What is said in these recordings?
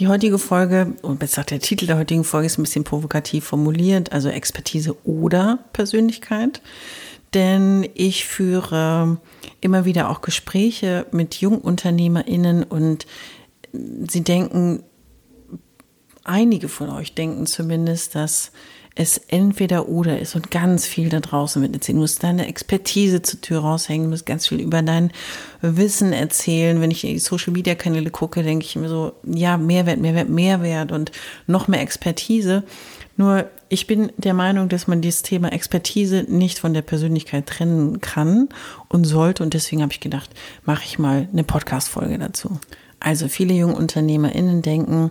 Die heutige Folge, und besser der Titel der heutigen Folge ist ein bisschen provokativ formuliert, also Expertise oder Persönlichkeit. Denn ich führe immer wieder auch Gespräche mit JungunternehmerInnen und sie denken, einige von euch denken zumindest, dass es entweder oder ist und ganz viel da draußen wird erzählen. Du musst deine Expertise zur Tür raushängen, du musst ganz viel über dein Wissen erzählen. Wenn ich in die Social Media Kanäle gucke, denke ich mir so, ja, Mehrwert, Mehrwert, Mehrwert und noch mehr Expertise. Nur ich bin der Meinung, dass man dieses Thema Expertise nicht von der Persönlichkeit trennen kann und sollte. Und deswegen habe ich gedacht, mache ich mal eine Podcast-Folge dazu. Also viele junge UnternehmerInnen denken,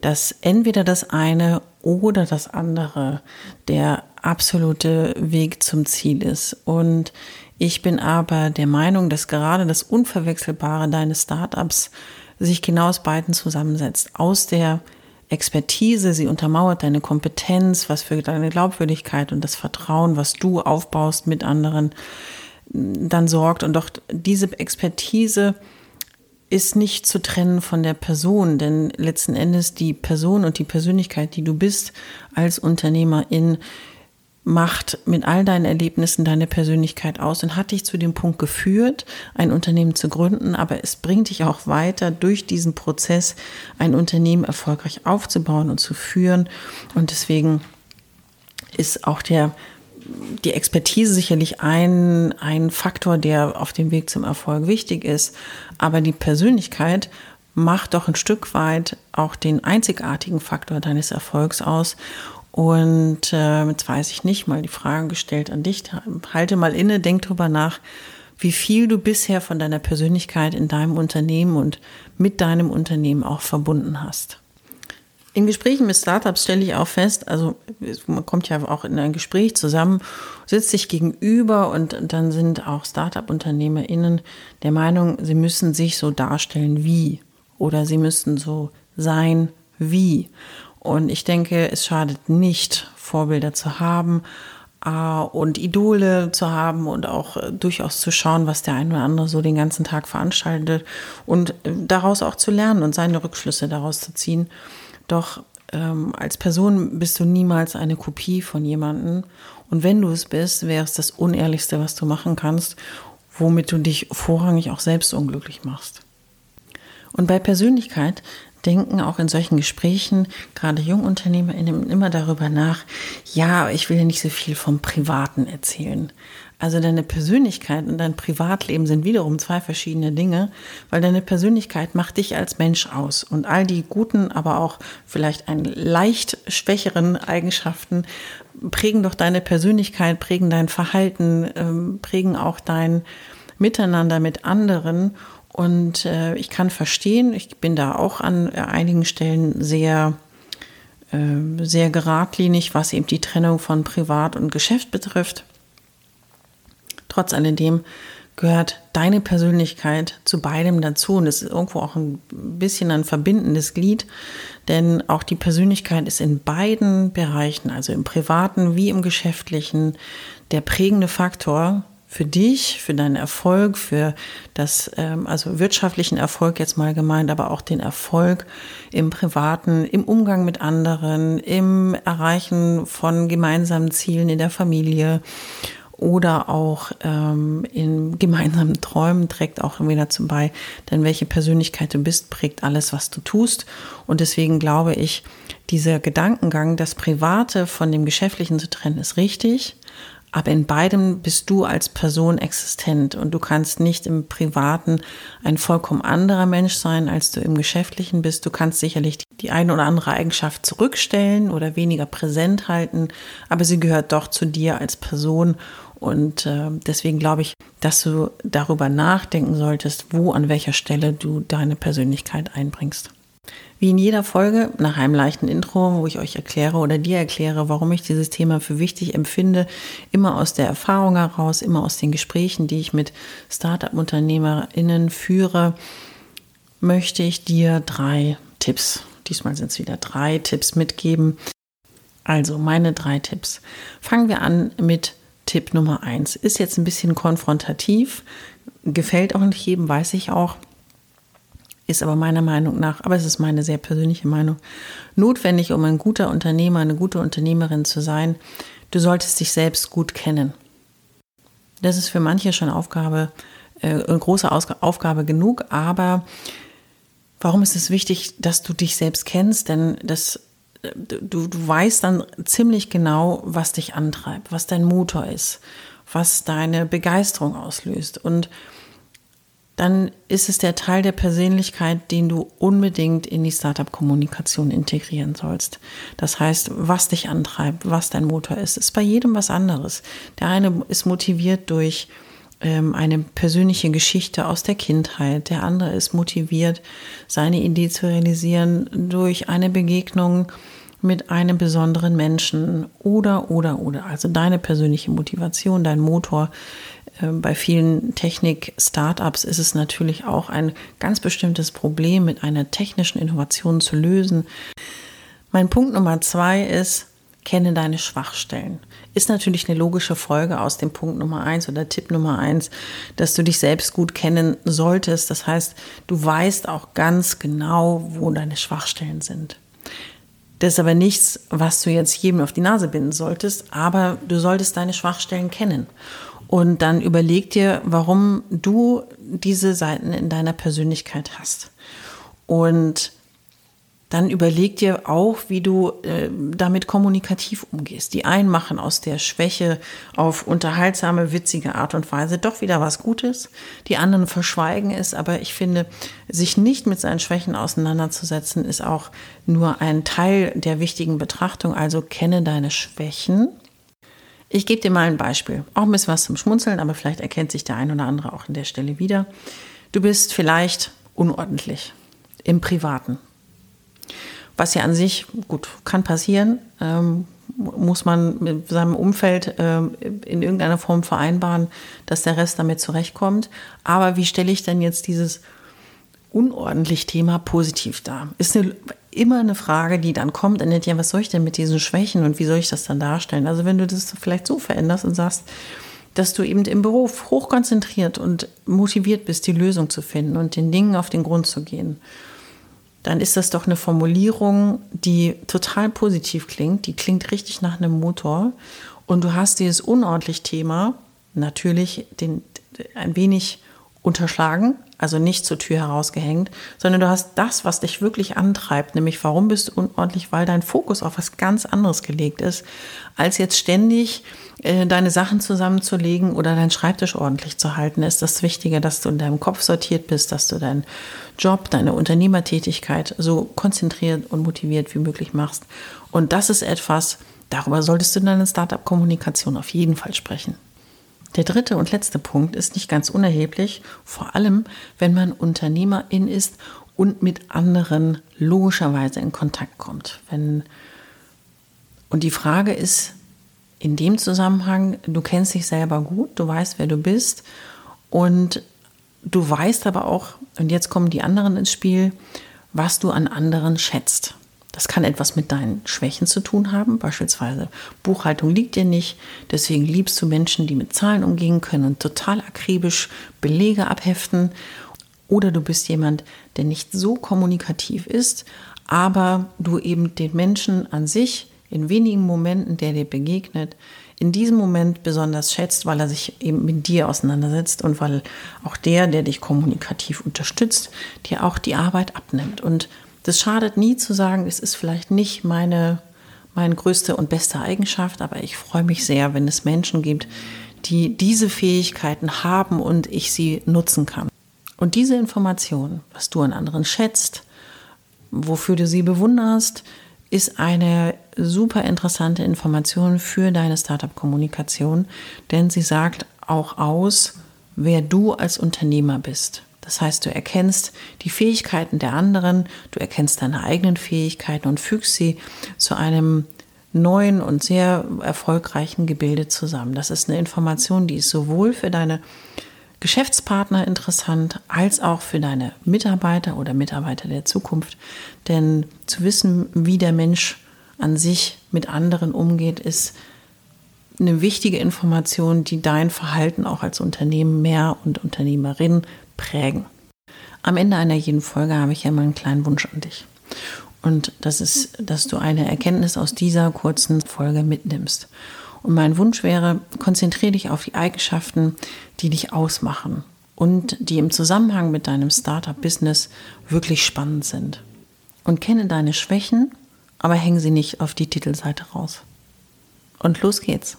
dass entweder das eine oder das andere der absolute Weg zum Ziel ist. Und ich bin aber der Meinung, dass gerade das Unverwechselbare deines Startups sich genau aus beiden zusammensetzt. Aus der Expertise, sie untermauert deine Kompetenz, was für deine Glaubwürdigkeit und das Vertrauen, was du aufbaust mit anderen, dann sorgt. Und doch diese Expertise ist nicht zu trennen von der Person, denn letzten Endes die Person und die Persönlichkeit, die du bist als Unternehmerin, macht mit all deinen Erlebnissen deine Persönlichkeit aus und hat dich zu dem Punkt geführt, ein Unternehmen zu gründen, aber es bringt dich auch weiter durch diesen Prozess, ein Unternehmen erfolgreich aufzubauen und zu führen. Und deswegen ist auch der die Expertise sicherlich ein, ein Faktor, der auf dem Weg zum Erfolg wichtig ist. Aber die Persönlichkeit macht doch ein Stück weit auch den einzigartigen Faktor deines Erfolgs aus. Und äh, jetzt weiß ich nicht, mal die Frage gestellt an dich. Halte mal inne, denk drüber nach, wie viel du bisher von deiner Persönlichkeit in deinem Unternehmen und mit deinem Unternehmen auch verbunden hast. In Gesprächen mit Startups stelle ich auch fest, also man kommt ja auch in ein Gespräch zusammen, sitzt sich gegenüber und dann sind auch Startup-UnternehmerInnen der Meinung, sie müssen sich so darstellen wie oder sie müssten so sein wie. Und ich denke, es schadet nicht, Vorbilder zu haben äh, und Idole zu haben und auch äh, durchaus zu schauen, was der ein oder andere so den ganzen Tag veranstaltet und äh, daraus auch zu lernen und seine Rückschlüsse daraus zu ziehen. Doch ähm, als Person bist du niemals eine Kopie von jemandem. Und wenn du es bist, wäre es das Unehrlichste, was du machen kannst, womit du dich vorrangig auch selbst unglücklich machst. Und bei Persönlichkeit denken auch in solchen Gesprächen gerade JungunternehmerInnen immer darüber nach, ja, ich will nicht so viel vom Privaten erzählen. Also deine Persönlichkeit und dein Privatleben sind wiederum zwei verschiedene Dinge, weil deine Persönlichkeit macht dich als Mensch aus und all die guten, aber auch vielleicht ein leicht schwächeren Eigenschaften prägen doch deine Persönlichkeit, prägen dein Verhalten, ähm, prägen auch dein Miteinander mit anderen. Und äh, ich kann verstehen, ich bin da auch an einigen Stellen sehr sehr geradlinig, was eben die Trennung von Privat und Geschäft betrifft. Trotz alledem gehört deine Persönlichkeit zu beidem dazu und es ist irgendwo auch ein bisschen ein verbindendes Glied, denn auch die Persönlichkeit ist in beiden Bereichen, also im privaten wie im geschäftlichen, der prägende Faktor für dich, für deinen Erfolg, für das, ähm, also wirtschaftlichen Erfolg jetzt mal gemeint, aber auch den Erfolg im Privaten, im Umgang mit anderen, im Erreichen von gemeinsamen Zielen in der Familie oder auch ähm, in gemeinsamen Träumen trägt auch wieder zum bei, denn welche Persönlichkeit du bist, prägt alles, was du tust. Und deswegen glaube ich, dieser Gedankengang, das Private von dem Geschäftlichen zu trennen, ist richtig. Aber in beidem bist du als Person existent und du kannst nicht im Privaten ein vollkommen anderer Mensch sein, als du im Geschäftlichen bist. Du kannst sicherlich die eine oder andere Eigenschaft zurückstellen oder weniger präsent halten, aber sie gehört doch zu dir als Person und äh, deswegen glaube ich, dass du darüber nachdenken solltest, wo an welcher Stelle du deine Persönlichkeit einbringst. Wie in jeder Folge nach einem leichten Intro, wo ich euch erkläre oder dir erkläre, warum ich dieses Thema für wichtig empfinde, immer aus der Erfahrung heraus, immer aus den Gesprächen, die ich mit Startup-UnternehmerInnen führe, möchte ich dir drei Tipps, diesmal sind es wieder drei Tipps mitgeben. Also meine drei Tipps. Fangen wir an mit Tipp Nummer eins. Ist jetzt ein bisschen konfrontativ, gefällt auch nicht jedem, weiß ich auch ist aber meiner Meinung nach, aber es ist meine sehr persönliche Meinung, notwendig, um ein guter Unternehmer, eine gute Unternehmerin zu sein. Du solltest dich selbst gut kennen. Das ist für manche schon Aufgabe, äh, große Aufgabe genug, aber warum ist es wichtig, dass du dich selbst kennst? Denn das, äh, du, du weißt dann ziemlich genau, was dich antreibt, was dein Motor ist, was deine Begeisterung auslöst. Und dann ist es der Teil der Persönlichkeit, den du unbedingt in die Startup-Kommunikation integrieren sollst. Das heißt, was dich antreibt, was dein Motor ist, ist bei jedem was anderes. Der eine ist motiviert durch ähm, eine persönliche Geschichte aus der Kindheit, der andere ist motiviert, seine Idee zu realisieren durch eine Begegnung mit einem besonderen Menschen oder, oder, oder. Also deine persönliche Motivation, dein Motor bei vielen Technik-Startups ist es natürlich auch ein ganz bestimmtes Problem mit einer technischen Innovation zu lösen. Mein Punkt Nummer zwei ist, kenne deine Schwachstellen. Ist natürlich eine logische Folge aus dem Punkt Nummer eins oder Tipp Nummer eins, dass du dich selbst gut kennen solltest. Das heißt, du weißt auch ganz genau, wo deine Schwachstellen sind. Das ist aber nichts, was du jetzt jedem auf die Nase binden solltest, aber du solltest deine Schwachstellen kennen. Und dann überleg dir, warum du diese Seiten in deiner Persönlichkeit hast. Und dann überleg dir auch, wie du äh, damit kommunikativ umgehst. Die einen machen aus der Schwäche auf unterhaltsame, witzige Art und Weise doch wieder was Gutes. Die anderen verschweigen es. Aber ich finde, sich nicht mit seinen Schwächen auseinanderzusetzen, ist auch nur ein Teil der wichtigen Betrachtung. Also kenne deine Schwächen ich gebe dir mal ein Beispiel. Auch ein bisschen was zum Schmunzeln, aber vielleicht erkennt sich der ein oder andere auch an der Stelle wieder. Du bist vielleicht unordentlich im Privaten. Was ja an sich, gut, kann passieren, ähm, muss man mit seinem Umfeld ähm, in irgendeiner Form vereinbaren, dass der Rest damit zurechtkommt. Aber wie stelle ich denn jetzt dieses unordentlich Thema positiv dar? Ist eine, immer eine Frage, die dann kommt, und ja, was soll ich denn mit diesen Schwächen und wie soll ich das dann darstellen? Also wenn du das vielleicht so veränderst und sagst, dass du eben im Büro hochkonzentriert und motiviert bist, die Lösung zu finden und den Dingen auf den Grund zu gehen, dann ist das doch eine Formulierung, die total positiv klingt. Die klingt richtig nach einem Motor. Und du hast dieses unordentlich Thema natürlich den, ein wenig unterschlagen, also nicht zur Tür herausgehängt, sondern du hast das, was dich wirklich antreibt, nämlich warum bist du unordentlich, weil dein Fokus auf was ganz anderes gelegt ist, als jetzt ständig äh, deine Sachen zusammenzulegen oder deinen Schreibtisch ordentlich zu halten, ist das Wichtige, dass du in deinem Kopf sortiert bist, dass du deinen Job, deine Unternehmertätigkeit so konzentriert und motiviert wie möglich machst. Und das ist etwas, darüber solltest du in deiner Startup-Kommunikation auf jeden Fall sprechen. Der dritte und letzte Punkt ist nicht ganz unerheblich, vor allem wenn man Unternehmerin ist und mit anderen logischerweise in Kontakt kommt. Wenn und die Frage ist in dem Zusammenhang, du kennst dich selber gut, du weißt, wer du bist und du weißt aber auch, und jetzt kommen die anderen ins Spiel, was du an anderen schätzt. Das kann etwas mit deinen Schwächen zu tun haben. Beispielsweise Buchhaltung liegt dir nicht. Deswegen liebst du Menschen, die mit Zahlen umgehen können und total akribisch Belege abheften. Oder du bist jemand, der nicht so kommunikativ ist, aber du eben den Menschen an sich in wenigen Momenten, der dir begegnet, in diesem Moment besonders schätzt, weil er sich eben mit dir auseinandersetzt und weil auch der, der dich kommunikativ unterstützt, dir auch die Arbeit abnimmt. Und das schadet nie zu sagen, es ist vielleicht nicht meine, meine größte und beste Eigenschaft, aber ich freue mich sehr, wenn es Menschen gibt, die diese Fähigkeiten haben und ich sie nutzen kann. Und diese Information, was du an anderen schätzt, wofür du sie bewunderst, ist eine super interessante Information für deine Startup-Kommunikation, denn sie sagt auch aus, wer du als Unternehmer bist. Das heißt, du erkennst die Fähigkeiten der anderen, du erkennst deine eigenen Fähigkeiten und fügst sie zu einem neuen und sehr erfolgreichen Gebilde zusammen. Das ist eine Information, die ist sowohl für deine Geschäftspartner interessant als auch für deine Mitarbeiter oder Mitarbeiter der Zukunft. Denn zu wissen, wie der Mensch an sich mit anderen umgeht, ist eine wichtige Information, die dein Verhalten auch als Unternehmen mehr und Unternehmerin prägen. Am Ende einer jeden Folge habe ich ja mal einen kleinen Wunsch an dich. Und das ist, dass du eine Erkenntnis aus dieser kurzen Folge mitnimmst. Und mein Wunsch wäre, konzentriere dich auf die Eigenschaften, die dich ausmachen und die im Zusammenhang mit deinem Startup-Business wirklich spannend sind. Und kenne deine Schwächen, aber häng sie nicht auf die Titelseite raus. Und los geht's.